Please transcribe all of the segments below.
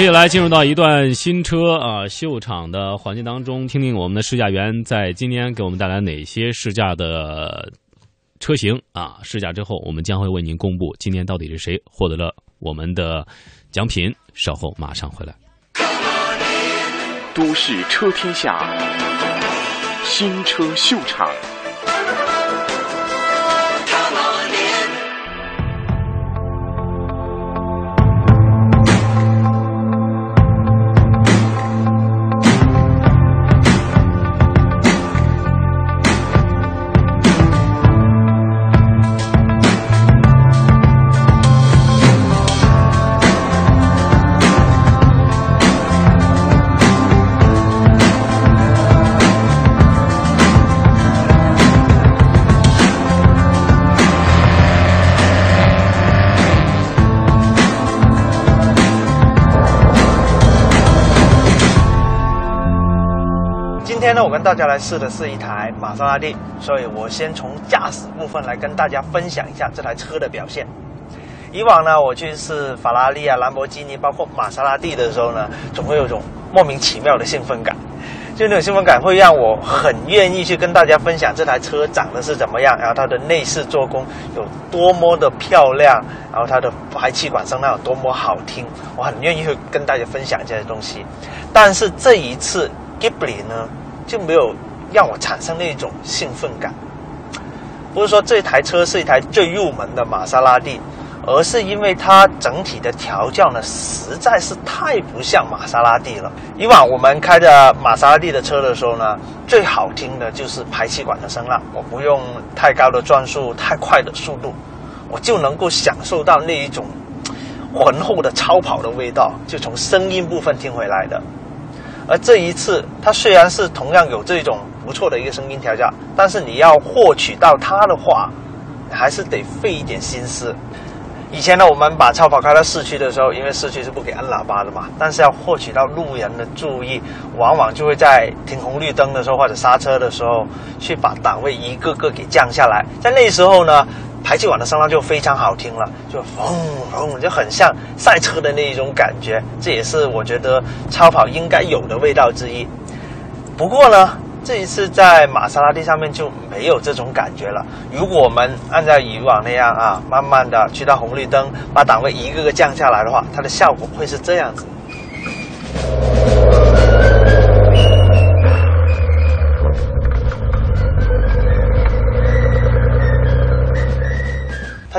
接下来进入到一段新车啊秀场的环节当中，听听我们的试驾员在今天给我们带来哪些试驾的车型啊？试驾之后，我们将会为您公布今天到底是谁获得了我们的奖品。稍后马上回来。都市车天下，新车秀场。我跟大家来试的是一台玛莎拉蒂，所以我先从驾驶部分来跟大家分享一下这台车的表现。以往呢，我去试法拉利啊、兰博基尼，包括玛莎拉蒂的时候呢，总会有种莫名其妙的兴奋感，就那种兴奋感会让我很愿意去跟大家分享这台车长得是怎么样，然后它的内饰做工有多么的漂亮，然后它的排气管声浪有多么好听，我很愿意去跟大家分享这些东西。但是这一次 Ghibli 呢？就没有让我产生那种兴奋感。不是说这台车是一台最入门的玛莎拉蒂，而是因为它整体的调教呢，实在是太不像玛莎拉蒂了。以往我们开着玛莎拉蒂的车的时候呢，最好听的就是排气管的声浪，我不用太高的转速、太快的速度，我就能够享受到那一种浑厚的超跑的味道，就从声音部分听回来的。而这一次，它虽然是同样有这种不错的一个声音调教，但是你要获取到它的话，还是得费一点心思。以前呢，我们把超跑开到市区的时候，因为市区是不给按喇叭的嘛，但是要获取到路人的注意，往往就会在停红绿灯的时候或者刹车的时候，去把档位一个个给降下来。在那时候呢。排气管的声浪就非常好听了，就嗡嗡，就很像赛车的那一种感觉。这也是我觉得超跑应该有的味道之一。不过呢，这一次在玛莎拉蒂上面就没有这种感觉了。如果我们按照以往那样啊，慢慢的去到红绿灯，把档位一个个降下来的话，它的效果会是这样子。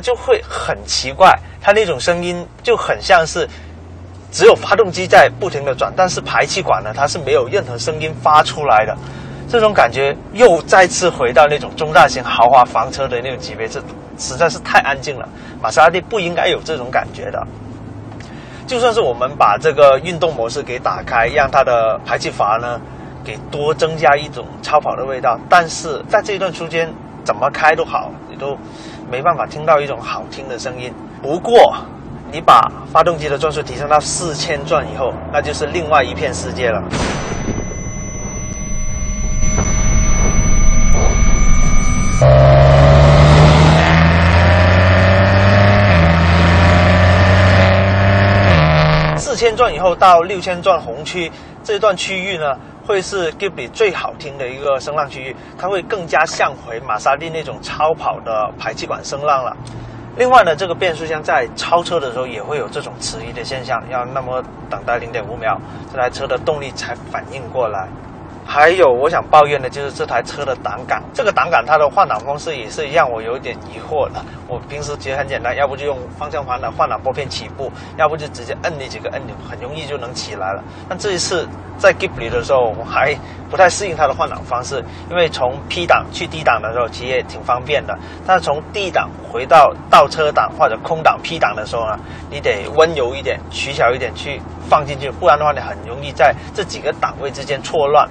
就会很奇怪，它那种声音就很像是只有发动机在不停的转，但是排气管呢，它是没有任何声音发出来的。这种感觉又再次回到那种中大型豪华房车的那种级别，这实在是太安静了。玛莎拉蒂不应该有这种感觉的。就算是我们把这个运动模式给打开，让它的排气阀呢给多增加一种超跑的味道，但是在这一段区间怎么开都好，你都。没办法听到一种好听的声音。不过，你把发动机的转速提升到四千转以后，那就是另外一片世界了。四千转以后到六千转红区这段区域呢？会是 Ghibli 最好听的一个声浪区域，它会更加像回玛莎拉蒂那种超跑的排气管声浪了。另外呢，这个变速箱在超车的时候也会有这种迟疑的现象，要那么等待零点五秒，这台车的动力才反应过来。还有我想抱怨的就是这台车的档杆，这个档杆它的换挡方式也是让我有点疑惑的。我平时其实很简单，要不就用方向盘的换挡拨片起步，要不就直接摁那几个按钮，很容易就能起来了。但这一次在 Ghibli 的时候，我还不太适应它的换挡方式，因为从 P 档去 D 档的时候其实也挺方便的，但是从 D 档回到倒车档或者空档 P 档的时候呢，你得温柔一点、取巧一点去放进去，不然的话你很容易在这几个档位之间错乱。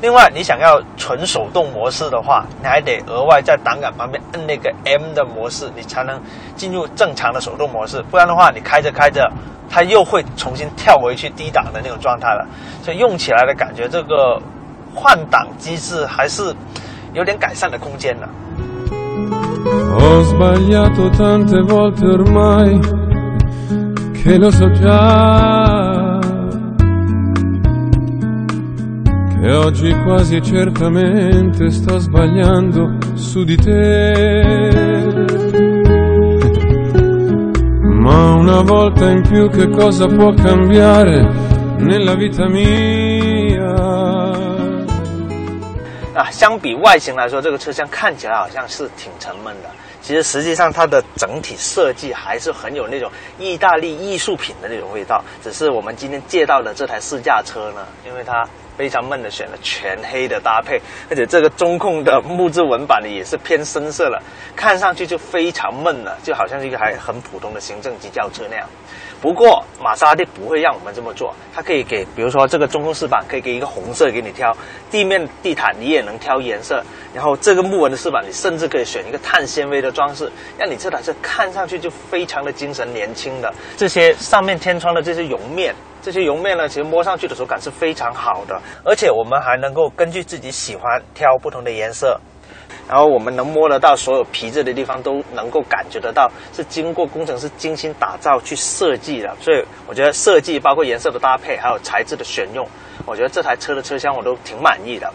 另外，你想要纯手动模式的话，你还得额外在档杆旁边摁那个 M 的模式，你才能进入正常的手动模式。不然的话，你开着开着，它又会重新跳回去低档的那种状态了。所以用起来的感觉，这个换挡机制还是有点改善的空间的。E oggi quasi certamente sto sbagliando su di te. Ma una volta in più che cosa può cambiare nella vita mia? 啊，相比外形来说，这个车厢看起来好像是挺沉闷的。其实实际上它的整体设计还是很有那种意大利艺术品的那种味道。只是我们今天借到的这台试驾车呢，因为它 非常闷的选了全黑的搭配，而且这个中控的木质纹板呢也是偏深色了，看上去就非常闷了，就好像是一个还很普通的行政级轿车那样。不过玛莎拉蒂不会让我们这么做，它可以给，比如说这个中控饰板可以给一个红色给你挑，地面地毯你也能挑颜色，然后这个木纹的饰板你甚至可以选一个碳纤维的装饰，让你这台车看上去就非常的精神年轻的。这些上面天窗的这些绒面。这些绒面呢，其实摸上去的手感是非常好的，而且我们还能够根据自己喜欢挑不同的颜色。然后我们能摸得到所有皮质的地方，都能够感觉得到是经过工程师精心打造去设计的。所以我觉得设计包括颜色的搭配，还有材质的选用，我觉得这台车的车厢我都挺满意的。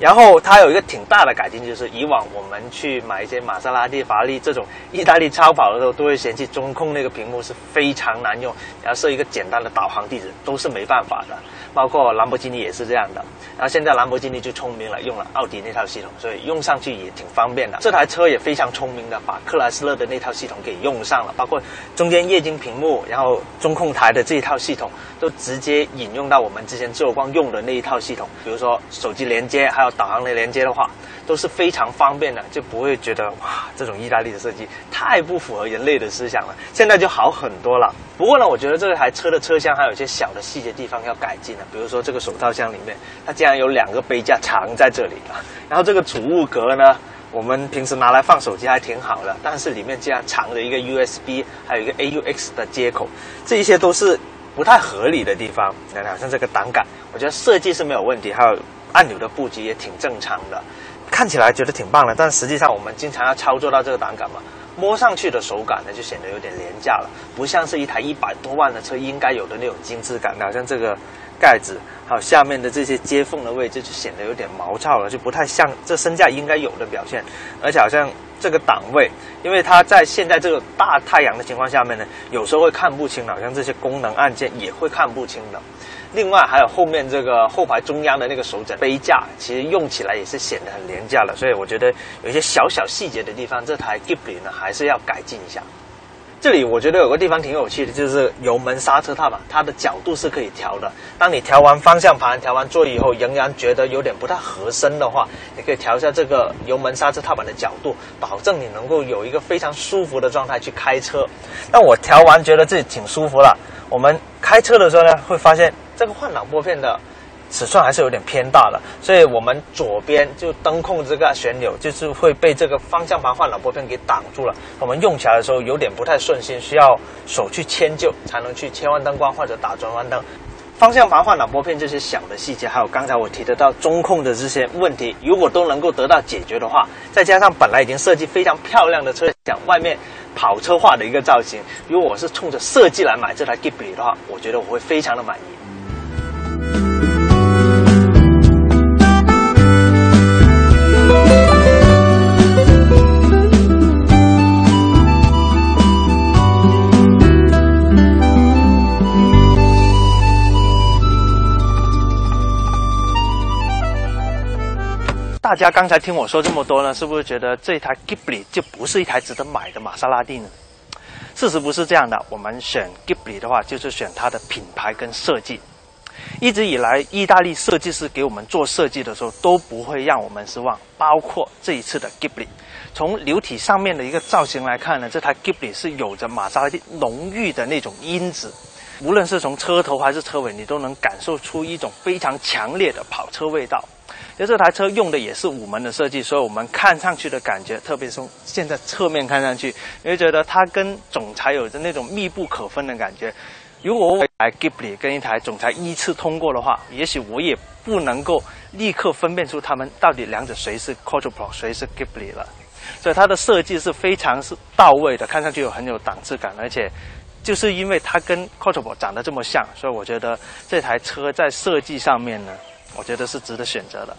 然后它有一个挺大的改进，就是以往我们去买一些玛莎拉蒂、法拉利这种意大利超跑的时候，都会嫌弃中控那个屏幕是非常难用，然后设一个简单的导航地址都是没办法的。包括兰博基尼也是这样的。然后现在兰博基尼就聪明了，用了奥迪那套系统，所以用上去也挺方便的。这台车也非常聪明的，把克莱斯勒的那套系统给用上了，包括中间液晶屏幕，然后中控台的这一套系统，都直接引用到我们之前自由光用的那一套系统。比如说手机连接，还有导航的连接的话，都是非常方便的，就不会觉得哇，这种意大利的设计太不符合人类的思想了。现在就好很多了。不过呢，我觉得这台车的车厢还有一些小的细节地方要改进的，比如说这个手套箱里面，它竟然有两个杯架藏在这里了。然后这个储物格呢，我们平时拿来放手机还挺好的，但是里面竟然藏着一个 USB，还有一个 AUX 的接口，这一些都是不太合理的地方。你看，像这个挡杆，我觉得设计是没有问题，还有按钮的布局也挺正常的，看起来觉得挺棒的。但实际上我们经常要操作到这个挡杆嘛。摸上去的手感呢，就显得有点廉价了，不像是一台一百多万的车应该有的那种精致感。好像这个盖子，还有下面的这些接缝的位置，就显得有点毛糙了，就不太像这身价应该有的表现。而且好像这个档位，因为它在现在这个大太阳的情况下面呢，有时候会看不清，好像这些功能按键也会看不清的。另外还有后面这个后排中央的那个手枕杯架，其实用起来也是显得很廉价了。所以我觉得有一些小小细节的地方，这台 Ghibli 呢还是要改进一下。这里我觉得有个地方挺有趣的，就是油门刹车踏板，它的角度是可以调的。当你调完方向盘、调完座椅以后，仍然觉得有点不太合身的话，你可以调一下这个油门刹车踏板的角度，保证你能够有一个非常舒服的状态去开车。那我调完觉得自己挺舒服了。我们开车的时候呢，会发现。这个换挡拨片的尺寸还是有点偏大了，所以我们左边就灯控这个旋钮就是会被这个方向盘换挡拨片给挡住了。我们用起来的时候有点不太顺心，需要手去迁就才能去切换灯光或者打转弯灯。方向盘换挡拨片这些小的细节，还有刚才我提得到中控的这些问题，如果都能够得到解决的话，再加上本来已经设计非常漂亮的车厢，外面跑车化的一个造型，如果我是冲着设计来买这台 Ghibli 的话，我觉得我会非常的满意。大家刚才听我说这么多呢，是不是觉得这台 Ghibli 就不是一台值得买的玛莎拉蒂呢？事实不是这样的，我们选 Ghibli 的话，就是选它的品牌跟设计。一直以来，意大利设计师给我们做设计的时候，都不会让我们失望。包括这一次的 Ghibli，从流体上面的一个造型来看呢，这台 Ghibli 是有着玛莎拉蒂浓郁的那种因子。无论是从车头还是车尾，你都能感受出一种非常强烈的跑车味道。就这台车用的也是五门的设计，所以我们看上去的感觉，特别从现在侧面看上去，你会觉得它跟总裁有着那种密不可分的感觉。如果我一台 Ghibli 跟一台总裁依次通过的话，也许我也不能够立刻分辨出他们到底两者谁是 Quattro，谁是 Ghibli 了。所以它的设计是非常是到位的，看上去有很有档次感，而且就是因为它跟 Quattro 长得这么像，所以我觉得这台车在设计上面呢。我觉得是值得选择的。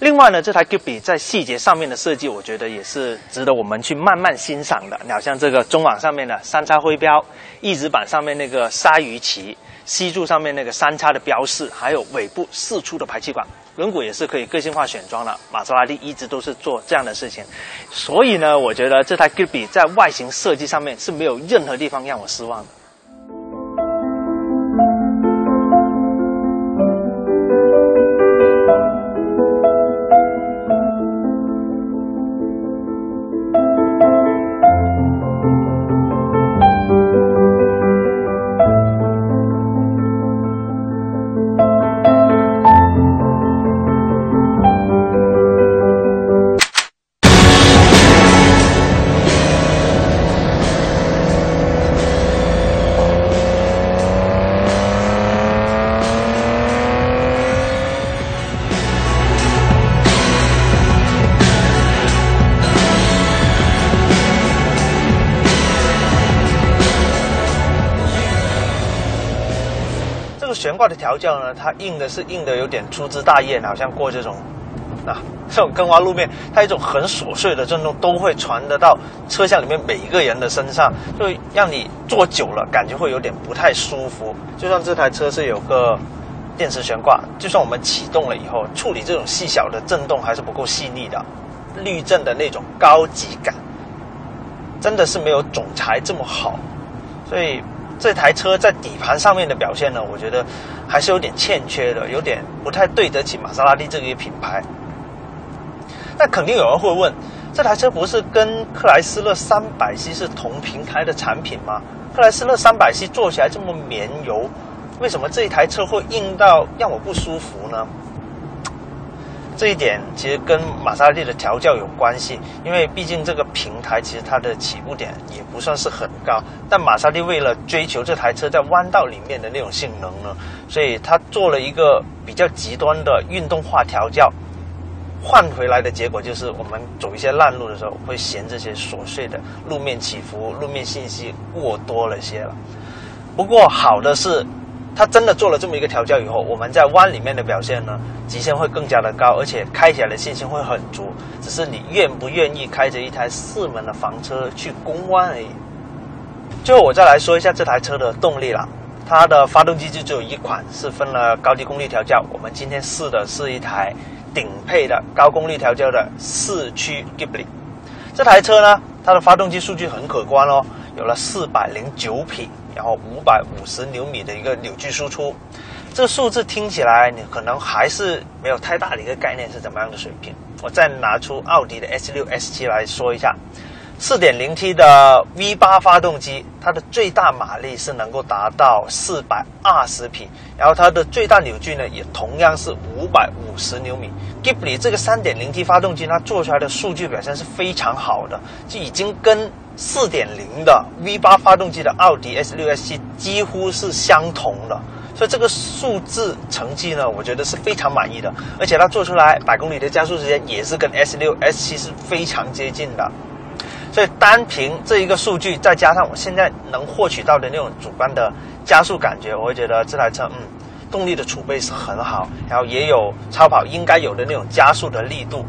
另外呢，这台 Ghibli 在细节上面的设计，我觉得也是值得我们去慢慢欣赏的。你好像这个中网上面的三叉徽标，翼子板上面那个鲨鱼鳍，西柱上面那个三叉的标示，还有尾部四出的排气管，轮毂也是可以个性化选装的。玛莎拉蒂一直都是做这样的事情，所以呢，我觉得这台 Ghibli 在外形设计上面是没有任何地方让我失望的。的调教呢，它硬的是硬的有点粗枝大叶，好像过这种啊这种坑洼路面，它一种很琐碎的震动都会传得到车厢里面每一个人的身上，就让你坐久了感觉会有点不太舒服。就算这台车是有个电池悬挂，就算我们启动了以后，处理这种细小的震动还是不够细腻的，滤震的那种高级感，真的是没有总裁这么好，所以。这台车在底盘上面的表现呢，我觉得还是有点欠缺的，有点不太对得起玛莎拉蒂这个品牌。那肯定有人会问，这台车不是跟克莱斯勒三百 C 是同平台的产品吗？克莱斯勒三百 C 做起来这么绵柔，为什么这一台车会硬到让我不舒服呢？这一点其实跟玛莎拉蒂的调教有关系，因为毕竟这个平台其实它的起步点也不算是很高，但玛莎拉蒂为了追求这台车在弯道里面的那种性能呢，所以它做了一个比较极端的运动化调教，换回来的结果就是我们走一些烂路的时候会嫌这些琐碎的路面起伏、路面信息过多了些了。不过好的是。它真的做了这么一个调教以后，我们在弯里面的表现呢，极限会更加的高，而且开起来的信心会很足。只是你愿不愿意开着一台四门的房车去攻弯而已。最后我再来说一下这台车的动力了，它的发动机就只有一款，是分了高低功率调教。我们今天试的是一台顶配的高功率调教的四驱 Ghibli。这台车呢，它的发动机数据很可观哦，有了四百零九匹。然后五百五十牛米的一个扭矩输出，这个数字听起来你可能还是没有太大的一个概念是怎么样的水平。我再拿出奥迪的 S 六、S 七来说一下，四点零 T 的 V 八发动机，它的最大马力是能够达到四百二十匹，然后它的最大扭矩呢也同样是五百五十牛米。Ghibli 这个三点零 T 发动机，它做出来的数据表现是非常好的，就已经跟。四点零的 V 八发动机的奥迪 S 六 S 七几乎是相同的，所以这个数字成绩呢，我觉得是非常满意的。而且它做出来百公里的加速时间也是跟 S 六 S 七是非常接近的。所以单凭这一个数据，再加上我现在能获取到的那种主观的加速感觉，我会觉得这台车嗯，动力的储备是很好，然后也有超跑应该有的那种加速的力度。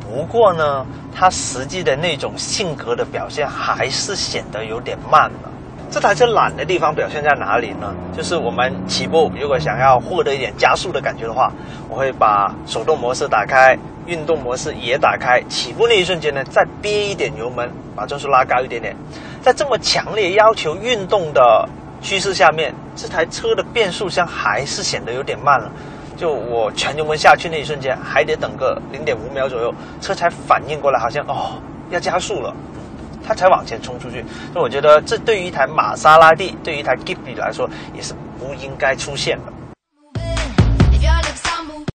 不过呢，它实际的那种性格的表现还是显得有点慢了。这台车懒的地方表现在哪里呢？就是我们起步如果想要获得一点加速的感觉的话，我会把手动模式打开，运动模式也打开。起步那一瞬间呢，再憋一点油门，把转速拉高一点点。在这么强烈要求运动的趋势下面，这台车的变速箱还是显得有点慢了。就我全油门下去那一瞬间，还得等个零点五秒左右，车才反应过来，好像哦要加速了，它才往前冲出去。所以我觉得这对于一台玛莎拉蒂，对于一台 Ghibli 来说，也是不应该出现的。